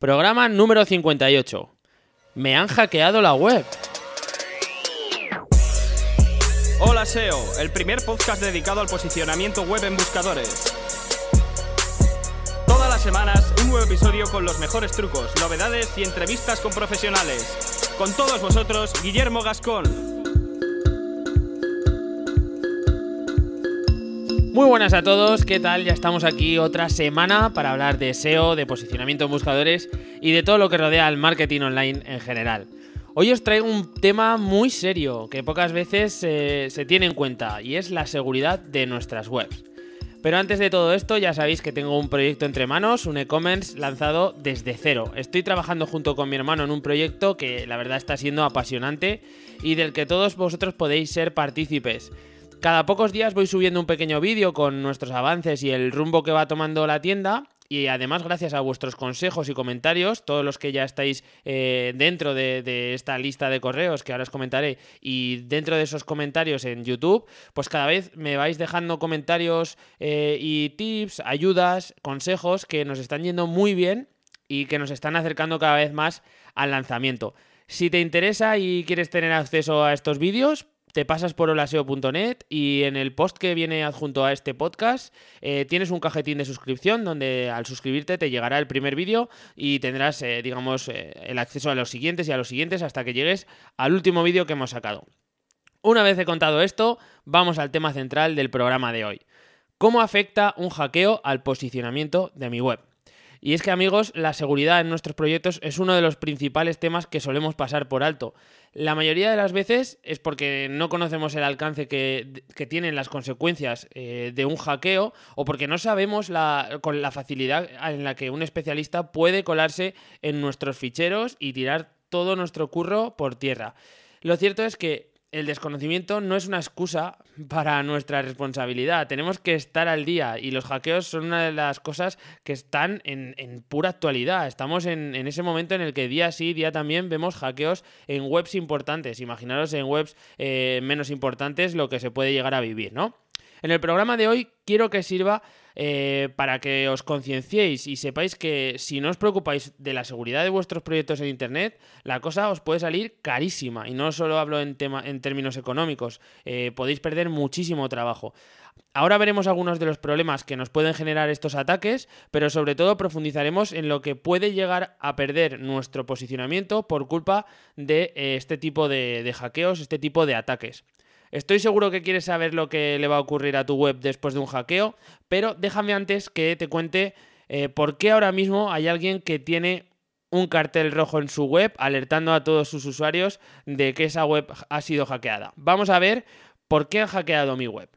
Programa número 58. Me han hackeado la web. Hola SEO, el primer podcast dedicado al posicionamiento web en buscadores. Todas las semanas un nuevo episodio con los mejores trucos, novedades y entrevistas con profesionales. Con todos vosotros, Guillermo Gascón. Muy buenas a todos, ¿qué tal? Ya estamos aquí otra semana para hablar de SEO, de posicionamiento en buscadores y de todo lo que rodea al marketing online en general. Hoy os traigo un tema muy serio que pocas veces eh, se tiene en cuenta y es la seguridad de nuestras webs. Pero antes de todo esto ya sabéis que tengo un proyecto entre manos, un e-commerce lanzado desde cero. Estoy trabajando junto con mi hermano en un proyecto que la verdad está siendo apasionante y del que todos vosotros podéis ser partícipes. Cada pocos días voy subiendo un pequeño vídeo con nuestros avances y el rumbo que va tomando la tienda. Y además, gracias a vuestros consejos y comentarios, todos los que ya estáis eh, dentro de, esta lista de correos que ahora os comentaré, y dentro de esos comentarios en YouTube, pues cada vez me vais dejando comentarios eh, y tips, ayudas, consejos que nos están yendo muy bien y que nos están acercando cada vez más al lanzamiento. Si te interesa y quieres tener acceso a estos vídeos, te pasas por holaseo.net y en el post que viene adjunto a este podcast eh, tienes un cajetín de suscripción donde al suscribirte te llegará el primer vídeo y tendrás, eh, digamos, eh, el acceso a los siguientes y a los siguientes hasta que llegues al último vídeo que hemos sacado. Una vez he contado esto, vamos al tema central del programa de hoy. ¿Cómo afecta un hackeo al posicionamiento de mi web? Y es que amigos, la seguridad en nuestros proyectos es uno de los principales temas que solemos pasar por alto. La mayoría de las veces es porque no conocemos el alcance que, tienen las consecuencias eh, de un hackeo o porque no sabemos con la facilidad en la que un especialista puede colarse en nuestros ficheros y tirar todo nuestro curro por tierra. Lo cierto es que el desconocimiento no es una excusa para nuestra responsabilidad. Tenemos que estar al día y los hackeos son una de las cosas que están en, pura actualidad. Estamos en, ese momento en el que día sí, día también vemos hackeos en webs importantes. Imaginaros en webs eh, menos importantes lo que se puede llegar a vivir, ¿no? En el programa de hoy quiero que sirva eh, para que os concienciéis y sepáis que si no os preocupáis de la seguridad de vuestros proyectos en Internet, la cosa os puede salir carísima. Y no solo hablo en, tema, en términos económicos, eh, podéis perder muchísimo trabajo. Ahora veremos algunos de los problemas que nos pueden generar estos ataques, pero sobre todo profundizaremos en lo que puede llegar a perder nuestro posicionamiento por culpa de eh, este tipo de hackeos, este tipo de ataques. Estoy seguro que quieres saber lo que le va a ocurrir a tu web después de un hackeo, pero déjame antes que te cuente eh, por qué ahora mismo hay alguien que tiene un cartel rojo en su web alertando a todos sus usuarios de que esa web ha sido hackeada. Vamos a ver por qué han hackeado mi web.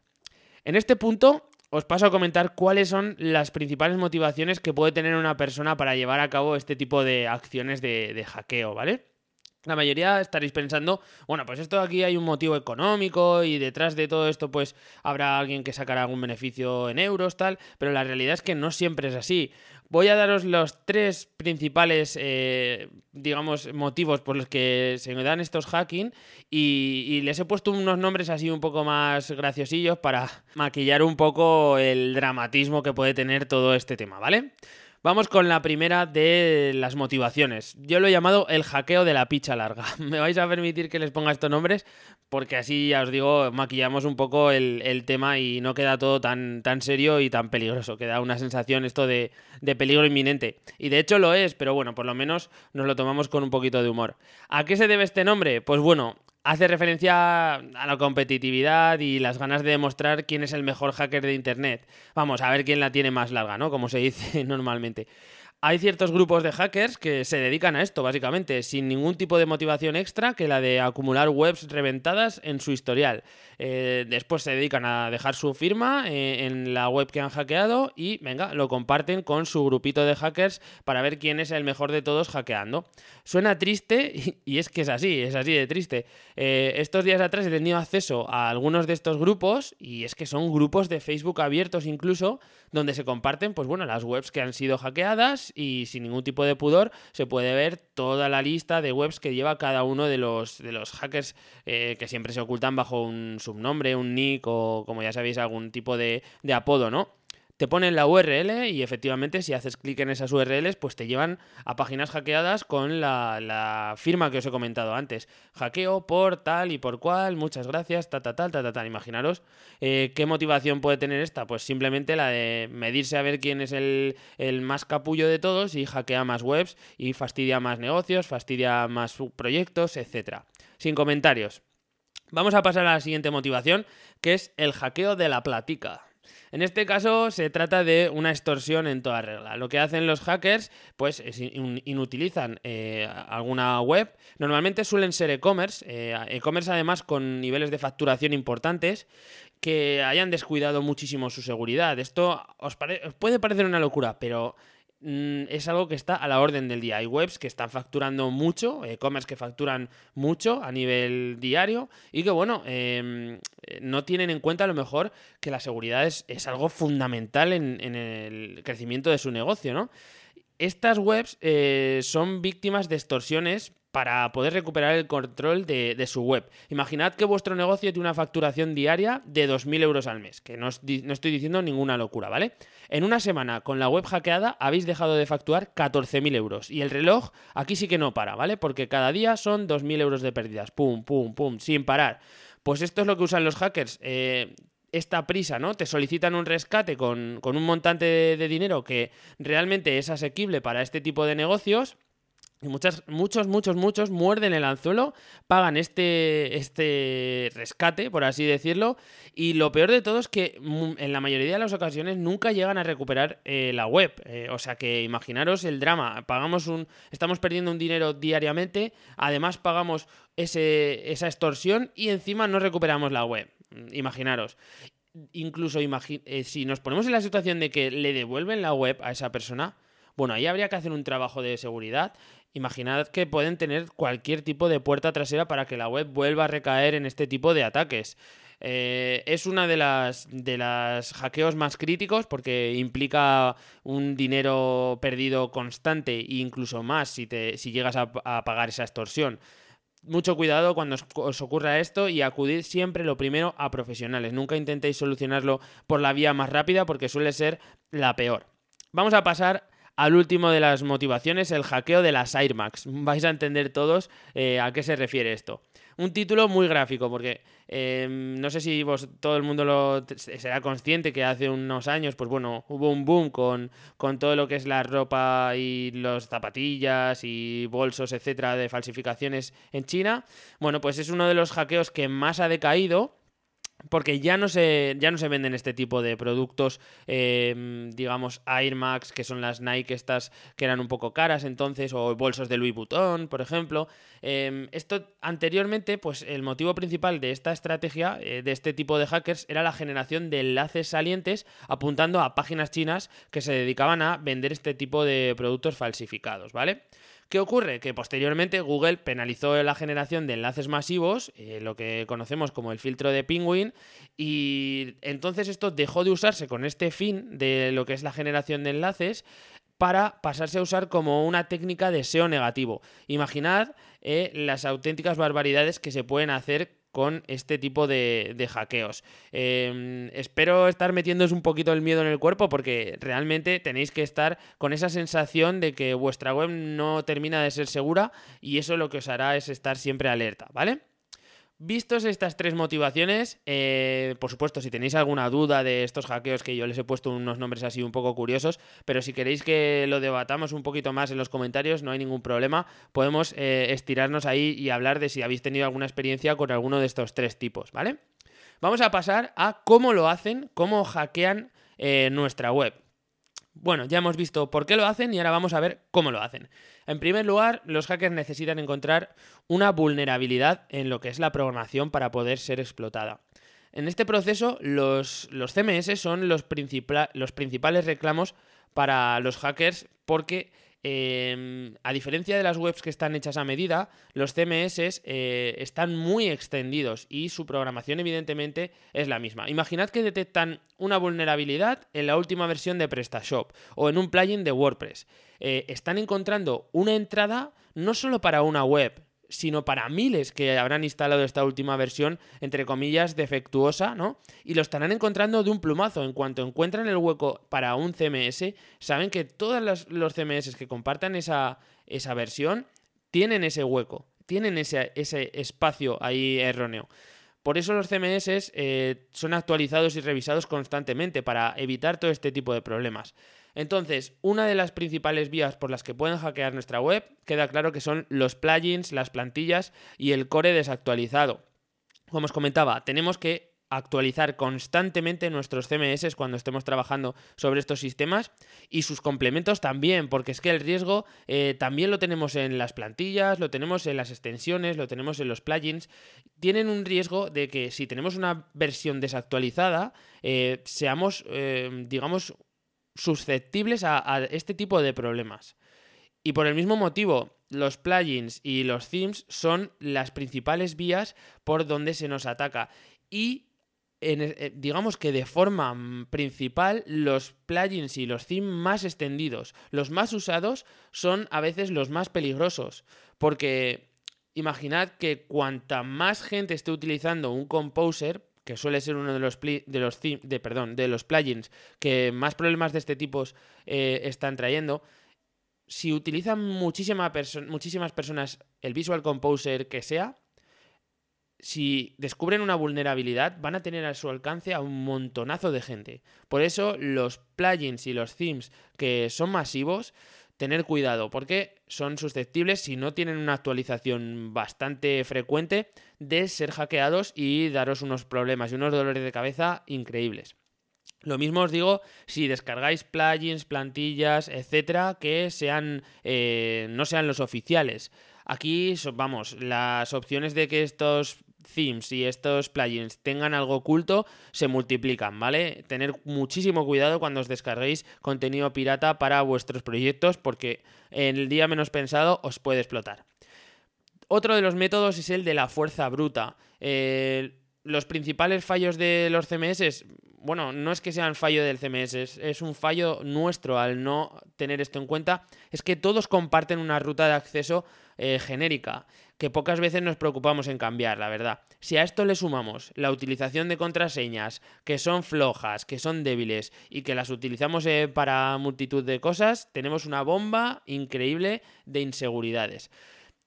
En este punto os paso a comentar cuáles son las principales motivaciones que puede tener una persona para llevar a cabo este tipo de acciones de, de hackeo, ¿vale? La mayoría estaréis pensando, bueno, pues esto aquí hay un motivo económico y detrás de todo esto pues habrá alguien que sacará algún beneficio en euros, tal, pero la realidad es que no siempre es así. Voy a daros los tres principales, eh, digamos, motivos por los que se me dan estos hacking y, y, les he puesto unos nombres así un poco más graciosillos para maquillar un poco el dramatismo que puede tener todo este tema, ¿vale? Vamos con la primera de las motivaciones. Yo lo he llamado el hackeo de la picha larga. Me vais a permitir que les ponga estos nombres porque así ya os digo, maquillamos un poco el, tema y no queda todo tan, tan serio y tan peligroso. Queda una sensación esto de, de peligro inminente. Y de hecho lo es, pero bueno, por lo menos nos lo tomamos con un poquito de humor. ¿A qué se debe este nombre? Pues bueno, hace referencia a la competitividad y las ganas de demostrar quién es el mejor hacker de Internet. Vamos, a ver quién la tiene más larga, ¿no? Como se dice normalmente hay ciertos grupos de hackers que se dedican a esto, básicamente, sin ningún tipo de motivación extra que la de acumular webs reventadas en su historial. Eh, después se dedican a dejar su firma eh, en la web que han hackeado y, venga, lo comparten con su grupito de hackers para ver quién es el mejor de todos hackeando. Suena triste y, es que es así, es así de triste. Eh, estos días atrás he tenido acceso a algunos de estos grupos y es que son grupos de Facebook abiertos incluso donde se comparten, pues bueno, las webs que han sido hackeadas y sin ningún tipo de pudor se puede ver toda la lista de webs que lleva cada uno de los, de los hackers eh, que siempre se ocultan bajo un subnombre, un nick o como ya sabéis algún tipo de, de apodo, ¿no? Te ponen la URL y efectivamente si haces clic en esas URLs pues te llevan a páginas hackeadas con la, firma que os he comentado antes. Hackeo por tal y por cual, muchas gracias, ta ta tal, ta ta tal. Imaginaros eh, qué motivación puede tener esta, pues simplemente la de medirse a ver quién es el, el más capullo de todos y hackea más webs y fastidia más negocios, fastidia más proyectos, etc. Sin comentarios. Vamos a pasar a la siguiente motivación, que es el hackeo de la platica. En este caso se trata de una extorsión en toda regla. Lo que hacen los hackers, pues es inutilizan eh, alguna web. Normalmente suelen ser e-commerce, eh, e-commerce además con niveles de facturación importantes que hayan descuidado muchísimo su seguridad. Esto os puede parecer una locura, pero es algo que está a la orden del día. Hay webs que están facturando mucho, e-commerce que facturan mucho a nivel diario y que, bueno, em, no tienen en cuenta a lo mejor que la seguridad es, algo fundamental en, en, el crecimiento de su negocio, ¿no? Estas webs eh, son víctimas de extorsiones para poder recuperar el control de, su web. Imaginad que vuestro negocio tiene una facturación diaria de 2.000 euros al mes, que no, no, estoy diciendo ninguna locura, ¿vale? En una semana con la web hackeada habéis dejado de facturar 14.000 euros y el reloj aquí sí que no para, ¿vale? Porque cada día son 2.000 euros de pérdidas, pum, pum, pum, sin parar. Pues esto es lo que usan los hackers. Eh, esta prisa, ¿no? Te solicitan un rescate con, un montante de, dinero que realmente es asequible para este tipo de negocios y muchas, muchos, muchos, muchos muerden el anzuelo, pagan este, este rescate, por así decirlo, y lo peor de todo es que en la mayoría de las ocasiones nunca llegan a recuperar eh, la web. Eh, o sea que imaginaros el drama, pagamos un, estamos perdiendo un dinero diariamente, además pagamos ese, esa extorsión y encima no recuperamos la web. Imaginaros incluso eh, si nos ponemos en la situación de que le devuelven la web a esa persona, bueno, ahí habría que hacer un trabajo de seguridad Imaginad que pueden tener cualquier tipo de puerta trasera para que la web vuelva a recaer en este tipo de ataques. Eh, es una de las de las hackeos más críticos porque implica un dinero perdido constante e incluso más si, te, si llegas a, pagar esa extorsión. Mucho cuidado cuando os, ocurra esto y acudid siempre lo primero a profesionales. Nunca intentéis solucionarlo por la vía más rápida porque suele ser la peor. Vamos a pasar al último de las motivaciones, el hackeo de las Airmax. Vais a entender todos eh, a qué se refiere esto. Un título muy gráfico, porque em, no sé si vos, todo el mundo lo, será consciente que hace unos años, pues bueno, hubo un boom con, con todo lo que es la ropa y los zapatillas y bolsos, etcétera, de falsificaciones en China. Bueno, pues es uno de los hackeos que más ha decaído porque ya no se, ya no se venden este tipo de productos, em, digamos, Air Max, que son las Nike estas que eran un poco caras entonces, o bolsos de Louis Vuitton, por ejemplo. Em, esto anteriormente, pues el motivo principal de esta estrategia, eh, de este tipo de hackers, era la generación de enlaces salientes apuntando a páginas chinas que se dedicaban a vender este tipo de productos falsificados, ¿vale? ¿Qué ocurre? Que posteriormente Google penalizó la generación de enlaces masivos, eh, lo que conocemos como el filtro de Penguin, y entonces esto dejó de usarse con este fin de lo que es la generación de enlaces para pasarse a usar como una técnica de SEO negativo. Imaginad eh, las auténticas barbaridades que se pueden hacer con este tipo de, hackeos. Em, espero estar metiéndoos un poquito el miedo en el cuerpo porque realmente tenéis que estar con esa sensación de que vuestra web no termina de ser segura y eso lo que os hará es estar siempre alerta, ¿vale? Vistos estas tres motivaciones, eh, por supuesto, si tenéis alguna duda de estos hackeos que yo les he puesto unos nombres así un poco curiosos, pero si queréis que lo debatamos un poquito más en los comentarios, no hay ningún problema. Podemos eh, estirarnos ahí y hablar de si habéis tenido alguna experiencia con alguno de estos tres tipos, ¿vale? Vamos a pasar a cómo lo hacen, cómo hackean eh, nuestra web. Bueno, ya hemos visto por qué lo hacen y ahora vamos a ver cómo lo hacen. En primer lugar, los hackers necesitan encontrar una vulnerabilidad en lo que es la programación para poder ser explotada. En este proceso, los, CMS son los, los principales reclamos para los hackers porque Em, a diferencia de las webs que están hechas a medida, los CMS eh, están muy extendidos y su programación evidentemente es la misma. Imaginad que detectan una vulnerabilidad en la última versión de PrestaShop o en un plugin de WordPress. Eh, están encontrando una entrada no solo para una web, sino para miles que habrán instalado esta última versión, entre comillas, defectuosa, ¿no? Y lo estarán encontrando de un plumazo. En cuanto encuentran el hueco para un CMS, saben que todos los CMS que compartan esa, esa versión tienen ese hueco, tienen ese, ese espacio ahí erróneo. Por eso los CMS eh, son actualizados y revisados constantemente para evitar todo este tipo de problemas. Entonces, una de las principales vías por las que pueden hackear nuestra web queda claro que son los plugins, las plantillas y el core desactualizado. Como os comentaba, tenemos que actualizar constantemente nuestros CMS cuando estemos trabajando sobre estos sistemas y sus complementos también, porque es que el riesgo eh, también lo tenemos en las plantillas, lo tenemos en las extensiones, lo tenemos en los plugins. Tienen un riesgo de que si tenemos una versión desactualizada, eh, seamos, eh, digamos, susceptibles a, este tipo de problemas. Y por el mismo motivo, los plugins y los themes son las principales vías por donde se nos ataca. Y eh, digamos que de forma principal, los plugins y los themes más extendidos, los más usados, son a veces los más peligrosos. Porque imaginad que cuanta más gente esté utilizando un composer, que suele ser uno de los, de los, de, perdón, de los plugins que más problemas de este tipo eh, están trayendo, si utilizan muchísimas personas el Visual Composer que sea, si descubren una vulnerabilidad, van a tener a su alcance a un montonazo de gente. Por eso los plugins y los themes que son masivos tener cuidado porque son susceptibles, si no tienen una actualización bastante frecuente, de ser hackeados y daros unos problemas y unos dolores de cabeza increíbles. Lo mismo os digo si descargáis plugins, plantillas, etcétera, que sean eh, no sean los oficiales. Aquí, vamos, las opciones de que estos themes y estos plugins tengan algo oculto, se multiplican, ¿vale? Tener muchísimo cuidado cuando os descarguéis contenido pirata para vuestros proyectos porque en el día menos pensado os puede explotar. Otro de los métodos es el de la fuerza bruta. Eh, los principales fallos de los CMS, bueno, no es que sean fallo del CMS, es, un fallo nuestro al no tener esto en cuenta, es que todos comparten una ruta de acceso eh, genérica, que pocas veces nos preocupamos en cambiar, la verdad. Si a esto le sumamos la utilización de contraseñas que son flojas, que son débiles y que las utilizamos eh, para multitud de cosas, tenemos una bomba increíble de inseguridades.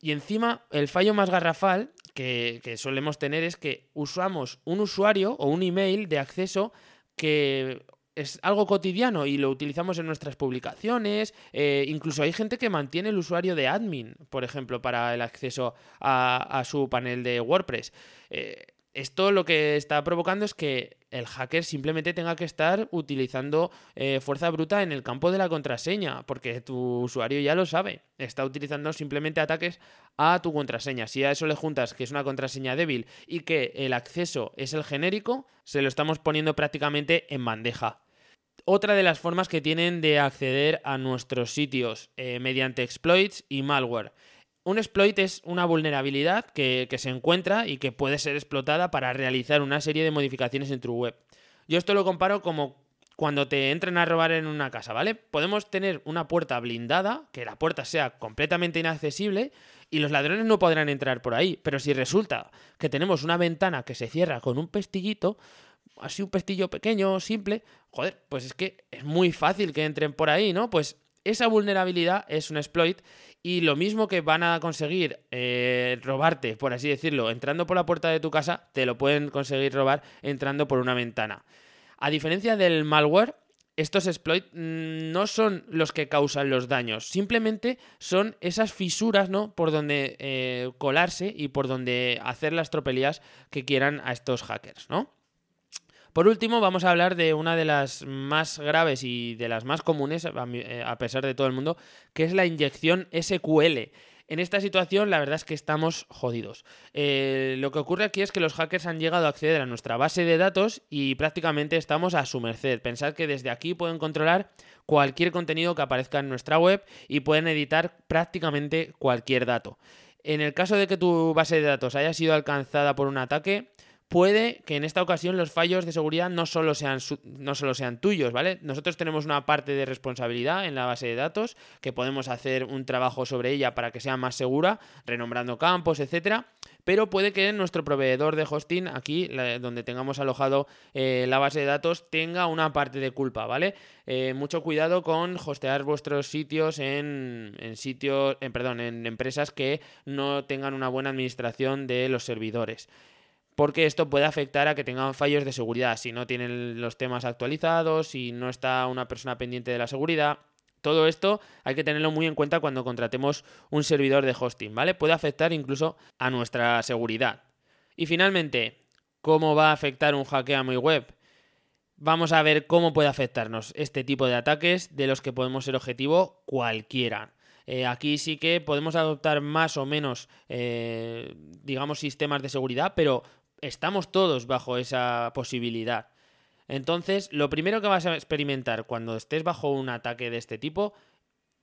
Y encima, el fallo más garrafal que, solemos tener es que usamos un usuario o un email de acceso que es algo cotidiano y lo utilizamos en nuestras publicaciones. Eh, incluso hay gente que mantiene el usuario de admin, por ejemplo, para el acceso a, su panel de WordPress. Eh, esto lo que está provocando es que el hacker simplemente tenga que estar utilizando eh, fuerza bruta en el campo de la contraseña, porque tu usuario ya lo sabe, está utilizando simplemente ataques a tu contraseña. Si a eso le juntas que es una contraseña débil y que el acceso es el genérico, se lo estamos poniendo prácticamente en bandeja. Otra de las formas que tienen de acceder a nuestros sitios eh, mediante exploits y malware. Un exploit es una vulnerabilidad que, se encuentra y que puede ser explotada para realizar una serie de modificaciones en tu web. Yo esto lo comparo como cuando te entren a robar en una casa, ¿vale? Podemos tener una puerta blindada, que la puerta sea completamente inaccesible y los ladrones no podrán entrar por ahí. Pero si resulta que tenemos una ventana que se cierra con un pestillito, así un pestillo pequeño, simple, joder, pues es que es muy fácil que entren por ahí, ¿no? Pues esa vulnerabilidad es un exploit y lo mismo que van a conseguir eh, robarte, por así decirlo, entrando por la puerta de tu casa, te lo pueden conseguir robar entrando por una ventana. A diferencia del malware, estos exploits mm, no son los que causan los daños, simplemente son esas fisuras, ¿no? Por donde eh, colarse y por donde hacer las tropelías que quieran a estos hackers, ¿no? Por último, vamos a hablar de una de las más graves y de las más comunes, eh, a pesar de todo el mundo, que es la inyección SQL. En esta situación, la verdad es que estamos jodidos. Eh, lo que ocurre aquí es que los hackers han llegado a acceder a nuestra base de datos y prácticamente estamos a su merced. Pensad que desde aquí pueden controlar cualquier contenido que aparezca en nuestra web y pueden editar prácticamente cualquier dato. En el caso de que tu base de datos haya sido alcanzada por un ataque, puede que en esta ocasión los fallos de seguridad no solo sean, no solo sean tuyos, ¿vale? Nosotros tenemos una parte de responsabilidad en la base de datos, que podemos hacer un trabajo sobre ella para que sea más segura, renombrando campos, etcétera, pero puede que nuestro proveedor de hosting, aquí donde tengamos alojado eh, la base de datos, tenga una parte de culpa, ¿vale? Eh, mucho cuidado con hostear vuestros sitios en, sitios, perdón, en empresas que no tengan una buena administración de los servidores porque esto puede afectar a que tengan fallos de seguridad, si no tienen los temas actualizados, si no está una persona pendiente de la seguridad. Todo esto hay que tenerlo muy en cuenta cuando contratemos un servidor de hosting, ¿vale? Puede afectar incluso a nuestra seguridad. Y finalmente, ¿cómo va a afectar un hackeo a mi web? Vamos a ver cómo puede afectarnos este tipo de ataques de los que podemos ser objetivo cualquiera. Eh, aquí sí que podemos adoptar más o menos, eh, digamos, sistemas de seguridad, pero estamos todos bajo esa posibilidad. Entonces, lo primero que vas a experimentar cuando estés bajo un ataque de este tipo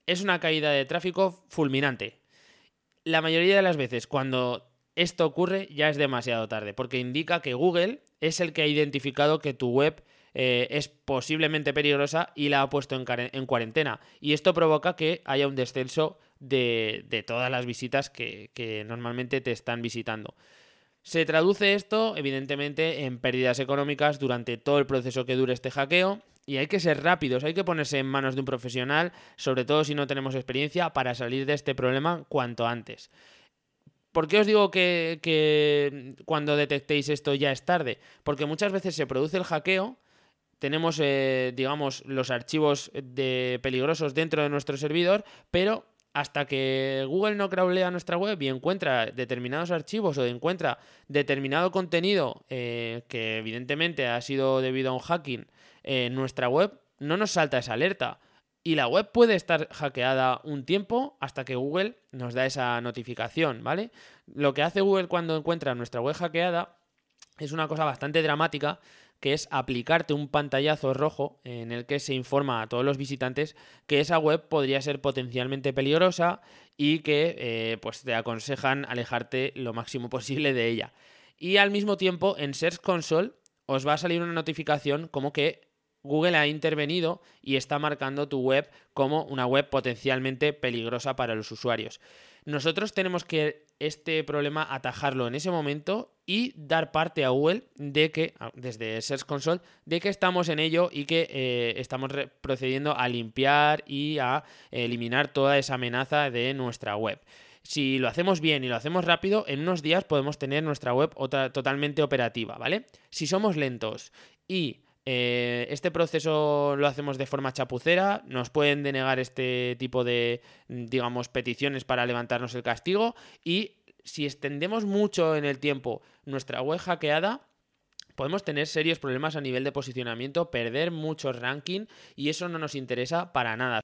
es una caída de tráfico fulminante. La mayoría de las veces cuando esto ocurre ya es demasiado tarde, porque indica que Google es el que ha identificado que tu web eh, es posiblemente peligrosa y la ha puesto en, cuarentena. Y esto provoca que haya un descenso de, todas las visitas que normalmente te están visitando. Se traduce esto, evidentemente, en pérdidas económicas durante todo el proceso que dure este hackeo. Y hay que ser rápidos, hay que ponerse en manos de un profesional, sobre todo si no tenemos experiencia, para salir de este problema cuanto antes. ¿Por qué os digo que, cuando detectéis esto ya es tarde? Porque muchas veces se produce el hackeo, tenemos, eh, digamos, los archivos de peligrosos dentro de nuestro servidor, pero hasta que Google no crawlea nuestra web y encuentra determinados archivos o encuentra determinado contenido eh, que evidentemente ha sido debido a un hacking en nuestra web, no nos salta esa alerta. Y la web puede estar hackeada un tiempo hasta que Google nos da esa notificación, ¿vale? Lo que hace Google cuando encuentra nuestra web hackeada es una cosa bastante dramática que es aplicarte un pantallazo rojo en el que se informa a todos los visitantes que esa web podría ser potencialmente peligrosa y que eh, pues te aconsejan alejarte lo máximo posible de ella. Y al mismo tiempo en Search Console os va a salir una notificación como que Google ha intervenido y está marcando tu web como una web potencialmente peligrosa para los usuarios. Nosotros tenemos que este problema atajarlo en ese momento y dar parte a Google de que, desde Search Console, de que estamos en ello y que eh, estamos procediendo a limpiar y a eliminar toda esa amenaza de nuestra web. Si lo hacemos bien y lo hacemos rápido, en unos días podemos tener nuestra web totalmente operativa, ¿vale? Si somos lentos y eh, este proceso lo hacemos de forma chapucera, nos pueden denegar este tipo de, digamos, peticiones para levantarnos el castigo y si extendemos mucho en el tiempo nuestra web hackeada, podemos tener serios problemas a nivel de posicionamiento, perder mucho ranking y eso no nos interesa para nada.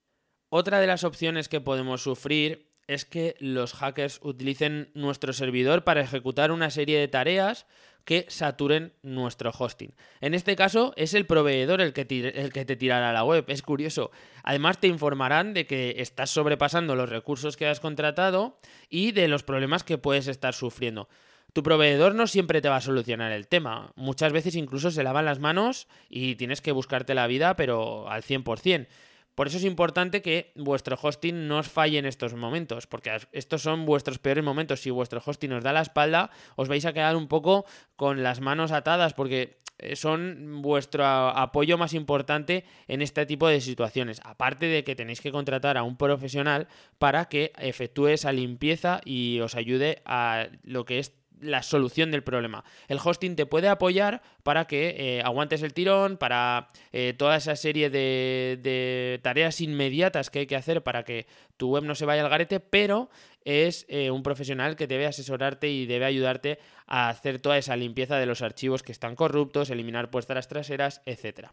Otra de las opciones que podemos sufrir es que los hackers utilicen nuestro servidor para ejecutar una serie de tareas que saturen nuestro hosting. En este caso es el proveedor el que, el que te tirará la web. Es curioso. Además te informarán de que estás sobrepasando los recursos que has contratado y de los problemas que puedes estar sufriendo. Tu proveedor no siempre te va a solucionar el tema. Muchas veces incluso se lavan las manos y tienes que buscarte la vida, pero al 100%. Por eso es importante que vuestro hosting no os falle en estos momentos, porque estos son vuestros peores momentos. Si vuestro hosting os da la espalda, os vais a quedar un poco con las manos atadas, porque eh, son vuestro apoyo más importante en este tipo de situaciones. Aparte de que tenéis que contratar a un profesional para que efectúe esa limpieza y os ayude a lo que es la solución del problema. El hosting te puede apoyar para que eh, aguantes el tirón, para eh, toda esa serie de, tareas inmediatas que hay que hacer para que tu web no se vaya al garete, pero es eh, un profesional que debe asesorarte y debe ayudarte a hacer toda esa limpieza de los archivos que están corruptos, eliminar puestas traseras, etc.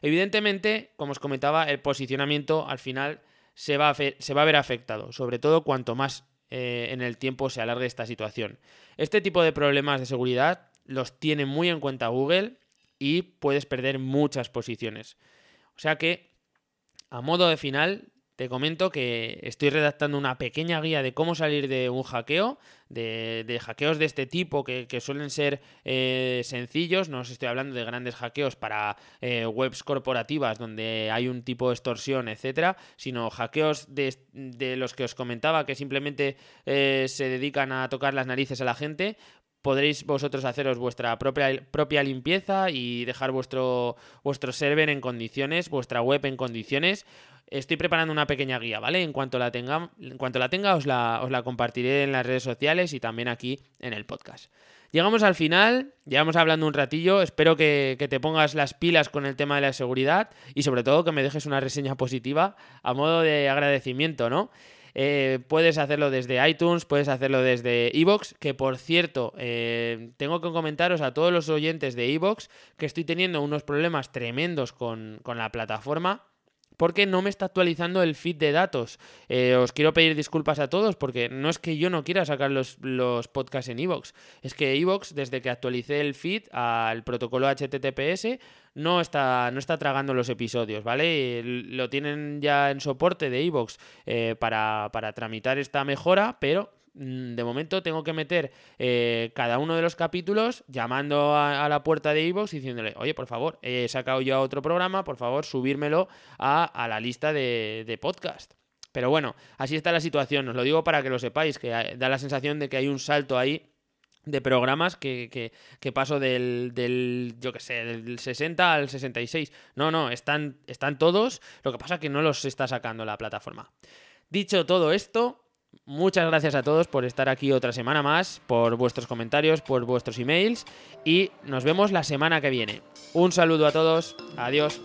Evidentemente, como os comentaba, el posicionamiento al final se va se va a ver afectado, sobre todo cuanto más eh, en el tiempo se alargue esta situación. Este tipo de problemas de seguridad los tiene muy en cuenta Google y puedes perder muchas posiciones. O sea que, a modo de final, te comento que estoy redactando una pequeña guía de cómo salir de un hackeo, de, hackeos de este tipo que, suelen ser eh, sencillos, no os estoy hablando de grandes hackeos para eh, webs corporativas donde hay un tipo de extorsión, etcétera, sino hackeos de, los que os comentaba que simplemente eh, se dedican a tocar las narices a la gente, podréis vosotros haceros vuestra propia, propia limpieza y dejar vuestro, vuestro server en condiciones, vuestra web en condiciones. Estoy preparando una pequeña guía, ¿vale? En cuanto la tenga, en cuanto la tenga os, la, os la compartiré en las redes sociales y también aquí en el podcast. Llegamos al final, llevamos hablando un ratillo, espero que, que, te pongas las pilas con el tema de la seguridad y sobre todo que me dejes una reseña positiva a modo de agradecimiento, ¿no? Eh, puedes hacerlo desde iTunes, puedes hacerlo desde Evox, que por cierto, eh, tengo que comentaros a todos los oyentes de Evox que estoy teniendo unos problemas tremendos con, con la plataforma porque no me está actualizando el feed de datos. Eh, os quiero pedir disculpas a todos porque no es que yo no quiera sacar los, podcasts en Evox, es que Evox, desde que actualicé el feed al protocolo HTTPS, no está, no está tragando los episodios, ¿vale? Lo tienen ya en soporte de Evox eh, para, para tramitar esta mejora, pero de momento tengo que meter eh, cada uno de los capítulos llamando a, la puerta de Evox y diciéndole, oye, por favor, he sacado yo otro programa, por favor, subírmelo a, la lista de, podcast. Pero bueno, así está la situación, os lo digo para que lo sepáis, que da la sensación de que hay un salto ahí de programas que, paso del, del, yo que sé, del 60 al 66. No, no, están, están todos, lo que pasa es que no los está sacando la plataforma. Dicho todo esto, Muchas gracias a todos por estar aquí otra semana más, por vuestros comentarios, por vuestros emails y nos vemos la semana que viene. Un saludo a todos, adiós.